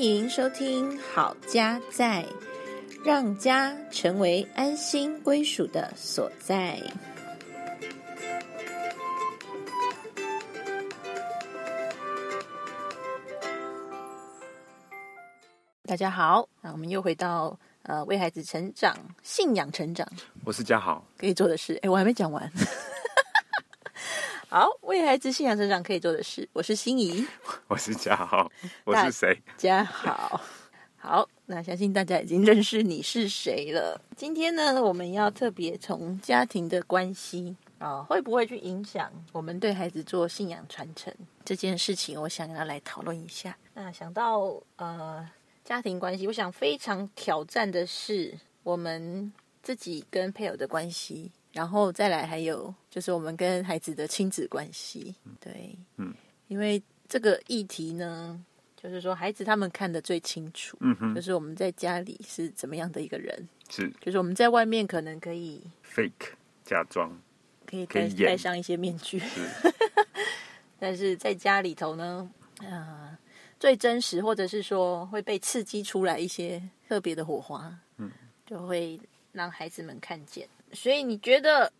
欢迎收听《好家在》，让家成为安心归属的所在。大家好，那我们又回到呃为孩子成长、信仰成长我是嘉豪，可以做的事。哎，我还没讲完。好，为孩子信仰成长可以做的事，我是心怡。我是嘉豪，我是谁？家豪，好，那相信大家已经认识你是谁了。今天呢，我们要特别从家庭的关系啊，会不会去影响我们对孩子做信仰传承这件事情，我想要来讨论一下。那想到呃家庭关系，我想非常挑战的是我们自己跟配偶的关系，然后再来还有就是我们跟孩子的亲子关系。对，嗯，因为这个议题呢，就是说孩子他们看得最清楚，嗯哼，就是我们在家里是怎么样的一个人，是就是我们在外面可能可以 fake 假装，可以戴戴上一些面具，是 但是在家里头呢，呃，最真实或者是说会被刺激出来一些特别的火花，嗯，就会让孩子们看见。所以你觉得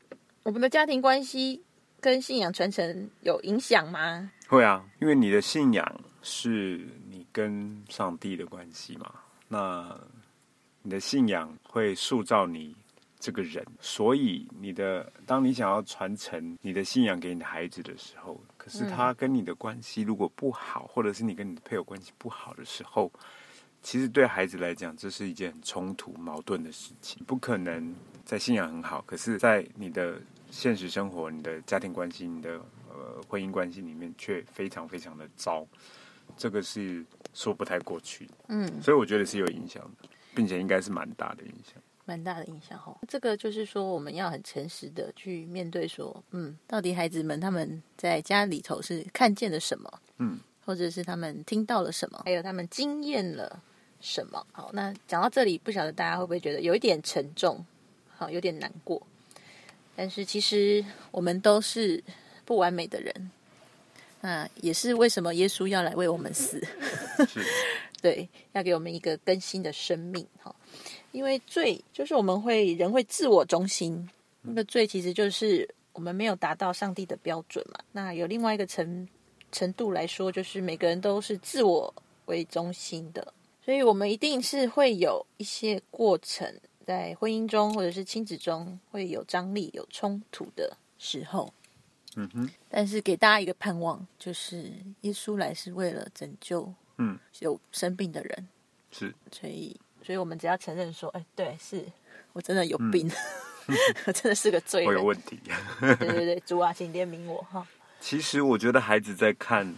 我们的家庭关系跟信仰传承有影响吗？会啊，因为你的信仰是你跟上帝的关系嘛，那你的信仰会塑造你这个人，所以你的当你想要传承你的信仰给你的孩子的时候，可是他跟你的关系如果不好，或者是你跟你的配偶关系不好的时候，其实对孩子来讲，这是一件很冲突、矛盾的事情，不可能在信仰很好，可是，在你的现实生活、你的家庭关系、你的呃婚姻关系里面，却非常非常的糟，这个是说不太过去的。嗯，所以我觉得是有影响的，并且应该是蛮大的影响。蛮大的影响吼。这个就是说，我们要很诚实的去面对说，嗯，到底孩子们他们在家里头是看见了什么，嗯，或者是他们听到了什么，还有他们经验了什么。好，那讲到这里，不晓得大家会不会觉得有一点沉重，好，有点难过。但是其实我们都是不完美的人，那也是为什么耶稣要来为我们死。对，要给我们一个更新的生命哈。因为罪就是我们会人会自我中心，那个罪其实就是我们没有达到上帝的标准嘛。那有另外一个程程度来说，就是每个人都是自我为中心的，所以我们一定是会有一些过程，在婚姻中或者是亲子中会有张力、有冲突的时候。嗯哼，但是给大家一个盼望，就是耶稣来是为了拯救嗯，有生病的人。是，所以，所以我们只要承认说，哎，对，是我真的有病，我真的是个罪人。我有问题。对对对，主啊，请怜悯我哈。其实我觉得孩子在看，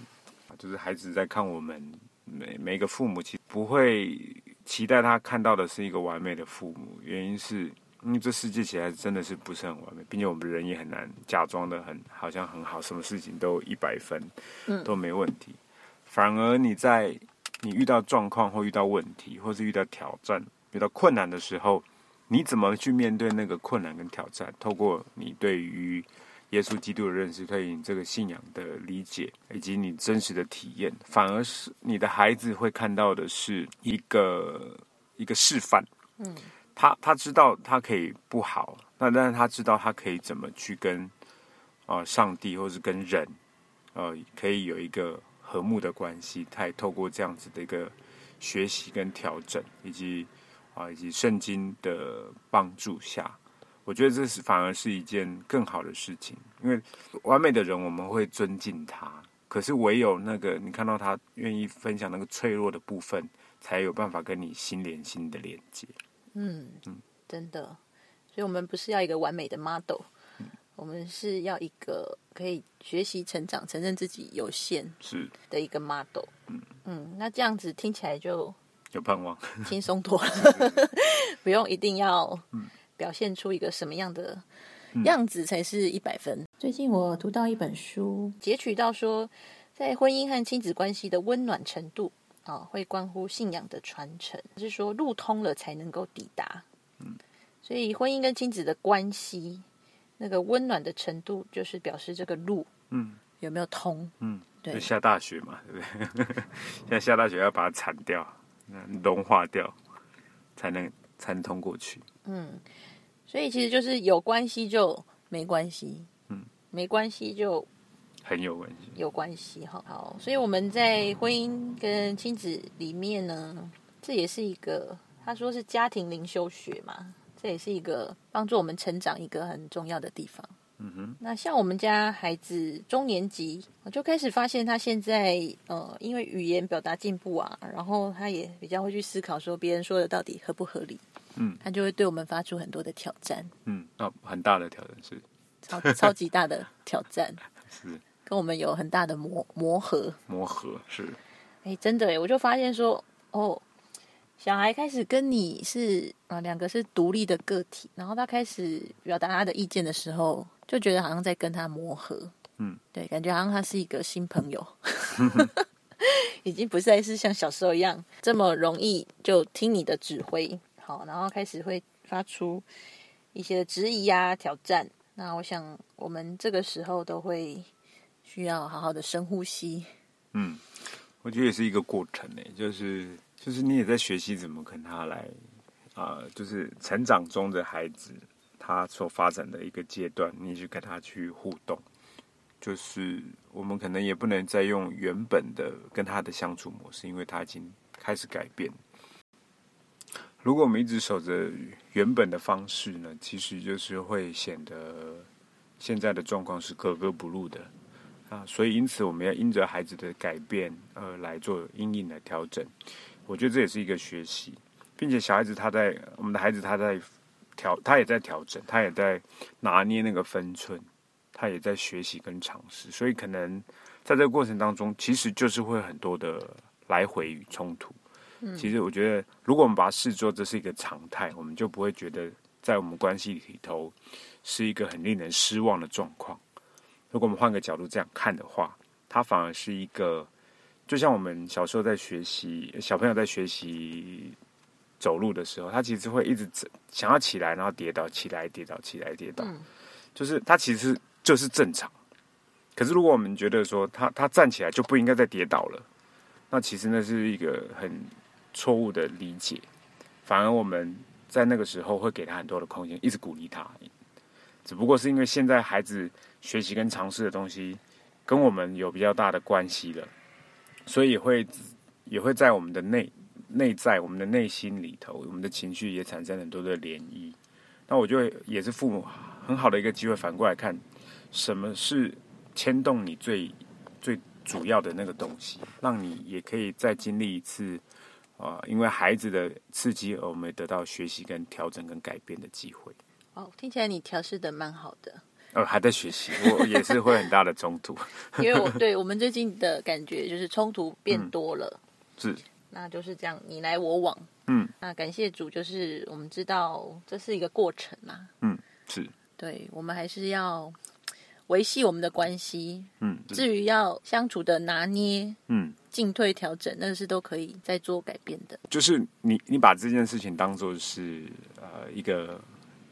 就是孩子在看我们每每一个父母，其实不会期待他看到的是一个完美的父母。原因是因为这世界起来真的是不是很完美，并且我们人也很难假装的很好像很好，什么事情都一百分，嗯都没问题。反而你在你遇到状况或遇到问题，或是遇到挑战、遇到困难的时候，你怎么去面对那个困难跟挑战？透过你对于耶稣基督的认识，对于你这个信仰的理解，以及你真实的体验，反而是你的孩子会看到的是一个一个示范。嗯，他他知道他可以不好，那但是他知道他可以怎么去跟啊、上帝或是跟人，呃，可以有一个和睦的关系。他也透过这样子的一个学习跟调整，以及啊、以及圣经的帮助下，我觉得这是反而是一件更好的事情。因为完美的人我们会尊敬他，可是唯有那个你看到他愿意分享那个脆弱的部分，才有办法跟你心连心的连接。嗯嗯真的，所以我们不是要一个完美的 model，我们是要一个可以学习成长、承认自己有限是的一个 model。嗯那这样子听起来就有盼望。轻松多了，不用一定要表现出一个什么样的样子才是一百分。最近我读到一本书，截取到说，在婚姻和亲子关系的温暖程度啊，会关乎信仰的传承，是说路通了才能够抵达。所以婚姻跟亲子的关系，那个温暖的程度，就是表示这个路嗯有没有通。嗯对就下大雪嘛，对不对？现在下大雪要把它铲掉，融化掉，才能才能通过去。嗯，所以其实就是有关系就没关系，嗯，没关系就很有关系。有关系哈。好，所以我们在婚姻跟亲子里面呢，这也是一个他说是家庭灵修学嘛，这也是一个帮助我们成长一个很重要的地方。嗯哼，那像我们家孩子中年级，我就开始发现他现在呃，因为语言表达进步啊，然后他也比较会去思考说别人说的到底合不合理，嗯，他就会对我们发出很多的挑战，嗯，那很大的挑战是。超超级大的挑战，是。跟我们有很大的磨磨合。磨合，是。哎，真的哎，我就发现说，哦，小孩开始跟你是啊、两个是独立的个体，然后他开始表达他的意见的时候，就觉得好像在跟他磨合，嗯，对，感觉好像他是一个新朋友，已经不再是像小时候一样这么容易就听你的指挥，然后开始会发出一些质疑啊、挑战。那我想，我们这个时候都会需要好好的深呼吸，嗯，我觉得也是一个过程呢，就是就是你也在学习怎么跟他来啊、就是成长中的孩子他所发展的一个阶段，你去跟他去互动，就是我们可能也不能再用原本的跟他的相处模式，因为他已经开始改变。如果我们一直守着原本的方式呢，其实就是会显得现在的状况是格格不入的。啊，所以因此我们要因着孩子的改变，呃，来做阴影的调整。我觉得这也是一个学习，并且小孩子他在我们的孩子他在调，他也在调整，他也在拿捏那个分寸，他也在学习跟尝试。所以可能在这个过程当中，其实就是会很多的来回与冲突。其实我觉得，如果我们把它视作这是一个常态，我们就不会觉得在我们关系里头是一个很令人失望的状况。如果我们换个角度这样看的话，它反而是一个，就像我们小时候在学习，小朋友在学习走路的时候，他其实会一直想要起来，然后跌倒，起来跌倒，起来跌倒，嗯就是他其实就是正常。可是如果我们觉得说他他站起来就不应该再跌倒了，那其实那是一个很错误的理解。反而我们在那个时候会给他很多的空间，一直鼓励他。只不过是因为现在孩子学习跟尝试的东西跟我们有比较大的关系了，所以会也会在我们的内内在、我们的内心里头，我们的情绪也产生很多的涟漪。那我觉得也是父母很好的一个机会，反过来看什么是牵动你最最主要的那个东西，让你也可以再经历一次啊、因为孩子的刺激而我们得到学习跟调整跟改变的机会。哦，听起来你调试的蛮好的，呃，还在学习，我也是会很大的冲突。因为我对我们最近的感觉就是冲突变多了，是，那就是这样你来我往。嗯，那感谢主，就是我们知道这是一个过程嘛，嗯，是，对我们还是要维系我们的关系。嗯，至于要相处的拿捏、嗯，进退调整，那是都可以再做改变的。就是你你把这件事情当做是呃一个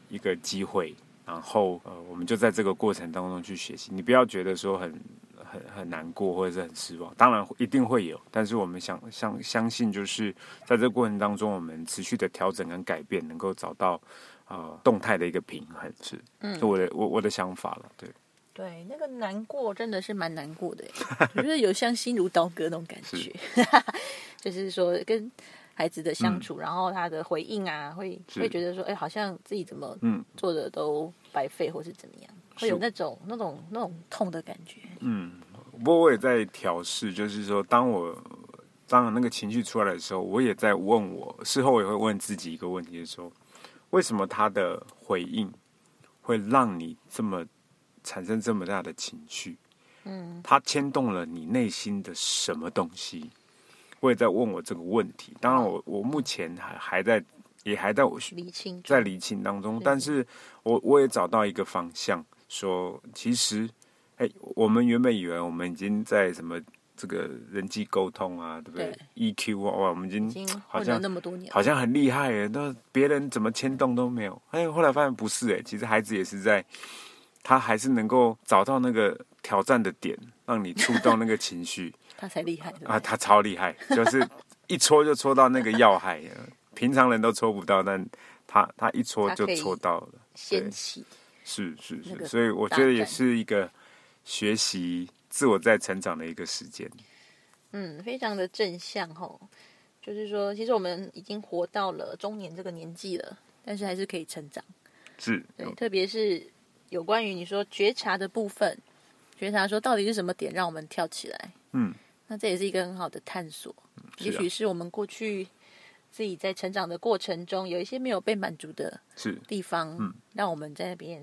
一个机会，然后呃我们就在这个过程当中去学习，你不要觉得说很很很难过或者是很失望，当然一定会有，但是我们想相相信就是在这个过程当中，我们持续的调整跟改变，能够找到呃动态的一个平衡，是，嗯。是我的我我的想法了，对，对，那个难过真的是蛮难过的耶，我觉得有像心如刀割那种感觉，就是说跟孩子的相处，然后他的回应啊，会是。会觉得说，哎，好像自己怎么嗯。做的都白费，或是怎么样，会有那种那种那种痛的感觉。嗯，不过我也在调试，就是说，当我当那个情绪出来的时候，我也在问我，事后我也会问自己一个问题，就是说，为什么他的回应会让你这么产生这么大的情绪？嗯，它牵动了你内心的什么东西？我也在问我这个问题。当然我，我目前还还在，也还在我在理清当中，但是我我也找到一个方向，说其实，哎，我们原本以为我们已经在什么这个人际沟通啊，对不对？EQ 啊，哇，我们已经好像那么多年，好像很厉害耶，那别人怎么牵动都没有。哎，后来发现不是哎，其实孩子也是在，他还是能够找到那个挑战的点，让你触动那个情绪 他才厉害啊，他超厉害，就是一戳就戳到那个要害，平常人都戳不到，但他他一戳就戳到了。掀起。是是是，那个所以我大觉得也是一个学习自我在成长的一个时间。嗯，非常的正向吼，就是说，其实我们已经活到了中年这个年纪了，但是还是可以成长。是，对，特别是有关于你说觉察的部分，觉察说到底是什么点让我们跳起来？嗯，那这也是一个很好的探索。也许是我们过去自己在成长的过程中有一些没有被满足的是，地方，嗯让我们在那边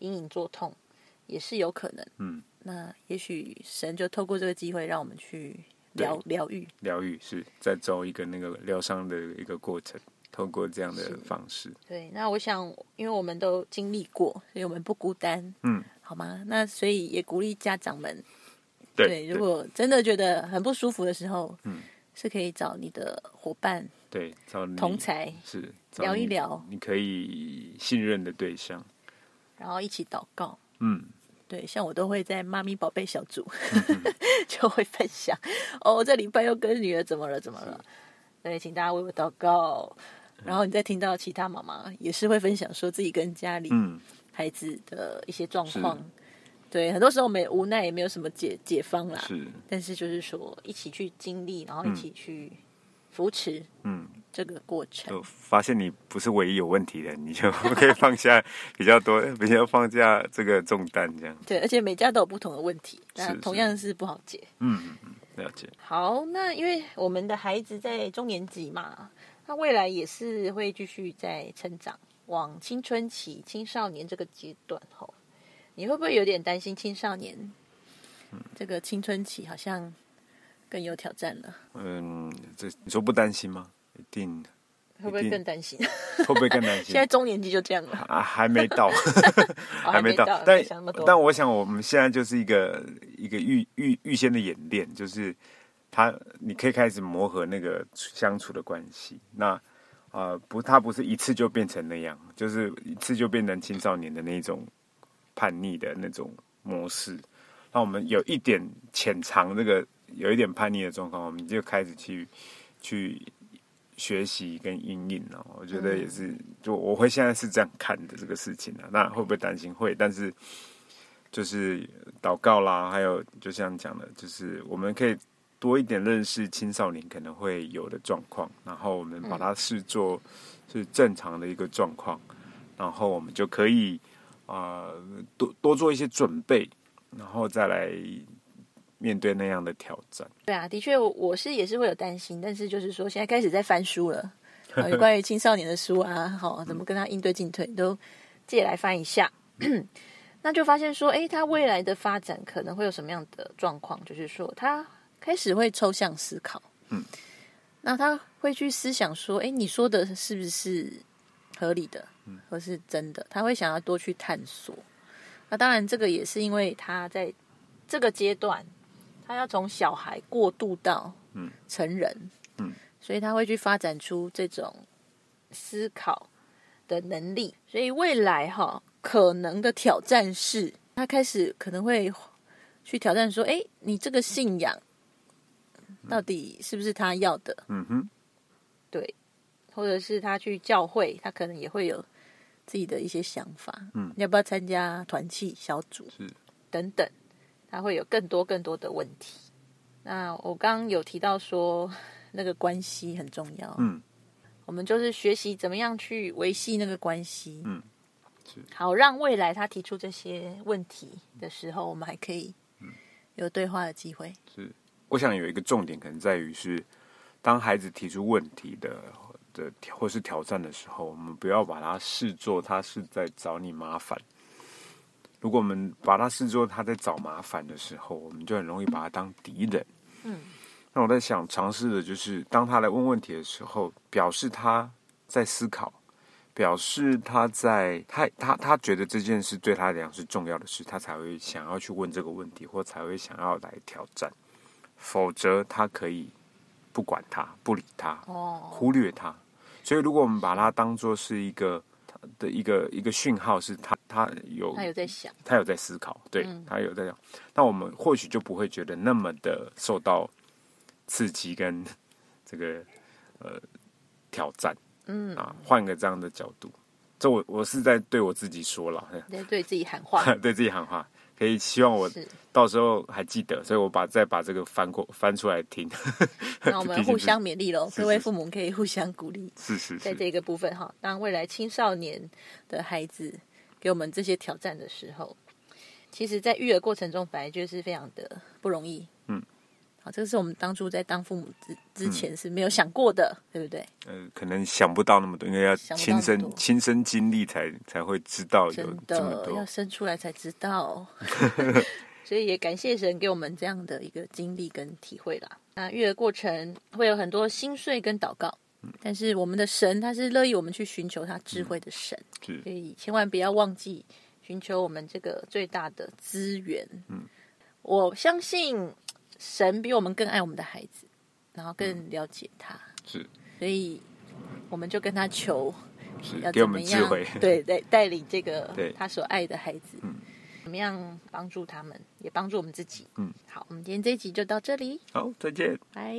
隐隐作痛，也是有可能。嗯，那也许神就透过这个机会，让我们去疗疗愈。疗愈是在走一个那个疗伤的一个过程，透过这样的方式。对，那我想，因为我们都经历过，所以我们不孤单，嗯，好吗？那所以也鼓励家长们，对，如果真的觉得很不舒服的时候，嗯，是可以找你的伙伴、对找你同才是聊一聊，你可以信任的对象。然后一起祷告。嗯，对，像我都会在妈咪宝贝小组、就会分享哦，这礼拜又跟女儿怎么了怎么了，对，请大家为我祷告。然后你再听到其他妈妈也是会分享说自己跟家里嗯，孩子的一些状是况，对，很多时候我无奈也没有什么解解方啦，是，但是就是说一起去经历，然后一起去扶持嗯，这个过程。就发现你不是唯一有问题的，你就 可以放下比较多，比较放下这个重担，这样。对，而且每家都有不同的问题，那是同样是不好解。嗯嗯嗯，了解。好，那因为我们的孩子在中年级嘛，他未来也是会继续在成长，往青春期、青少年这个阶段吼，你会不会有点担心青少年这个青春期好像更有挑战了？嗯，这你说不担心吗？一定，会不会更担心？会不会更担心现？在中年级就这样了，啊，还没到 哦还没到。但。但我想，我们现在就是一个一个预预预先的演练，就是他你可以开始磨合那个相处的关系。那呃，不，他不是一次就变成那样，就是一次就变成青少年的那种叛逆的那种模式。那我们有一点潜藏这个有一点叛逆的状况，我们就开始去去学习跟应应了。我觉得也是，就我会现在是这样看的这个事情啊。那会不会担心？会，但是就是祷告啦，还有就像讲的，就是我们可以多一点认识青少年可能会有的状况，然后我们把它视作是正常的一个状况，然后我们就可以啊、呃多多做一些准备，然后再来面对那样的挑战。对啊，的确，我我是也是会有担心，但是就是说，现在开始在翻书了，呃有关于青少年的书啊，好，怎么跟他应对进退，都借来翻一下。那就发现说，诶，他未来的发展可能会有什么样的状况？就是说，他开始会抽象思考，嗯，那他会去思想说，哎，你说的是不是合理的，或是真的？他会想要多去探索。那当然，这个也是因为他在这个阶段，他要从小孩过渡到嗯成人，嗯，所以他会去发展出这种思考的能力。所以未来哈，可能的挑战是，他开始可能会去挑战说：“哎，你这个信仰到底是不是他要的？嗯哼，对，或者是他去教会，他可能也会有自己的一些想法。嗯要不要参加团契小组？是等等，他会有更多更多的问题。那我刚刚有提到说，那个关系很重要。嗯，我们就是学习怎么样去维系那个关系。嗯，是好，让未来他提出这些问题的时候，我们还可以有对话的机会。是。我想有一个重点可能在于是，当孩子提出问题的的或是挑战的时候，我们不要把它视作他是在找你麻烦。如果我们把他视作他在找麻烦的时候，我们就很容易把他当敌人。嗯，那我在想尝试的就是，当他来问问题的时候，表示他在思考，表示他在他他他觉得这件事对他来讲是重要的事，他才会想要去问这个问题，或才会想要来挑战。否则，他可以不管他，不理他，哦，忽略他。所以，如果我们把它当做是一个的一个一个讯号是他他有他有在想，他有在思考，对、嗯。他有在想，那我们或许就不会觉得那么的受到刺激跟 这个呃挑战。嗯，啊，换个这样的角度，这我我是在对我自己说了，在对自己喊话，对自己喊话，可以希望我。到时候还记得，所以我把再把这个翻过翻出来听，那我们互相勉励喽，各位父母可以互相鼓励，是是是，在这个部分哈，当未来青少年的孩子给我们这些挑战的时候，其实，在育儿过程中本来就是非常的不容易。这个是我们当初在当父母之之前是没有想过的，对不对？呃，可能想不到那么多，因为要亲身亲身经历才才会知道有真这么多的要，生出来才知道。所以也感谢神给我们这样的一个经历跟体会啦。那育儿过程会有很多心碎跟祷告，但是我们的神他是乐意我们去寻求他智慧的神，是所以千万不要忘记寻求我们这个最大的资源。嗯，我相信神比我们更爱我们的孩子，然后更了解他，是。所以我们就跟他求，要给我怎么样们智慧，对对，带领这个 他所爱的孩子，怎么样帮助他们，也帮助我们自己。嗯，好，我们今天这一集就到这里，好，再见。拜。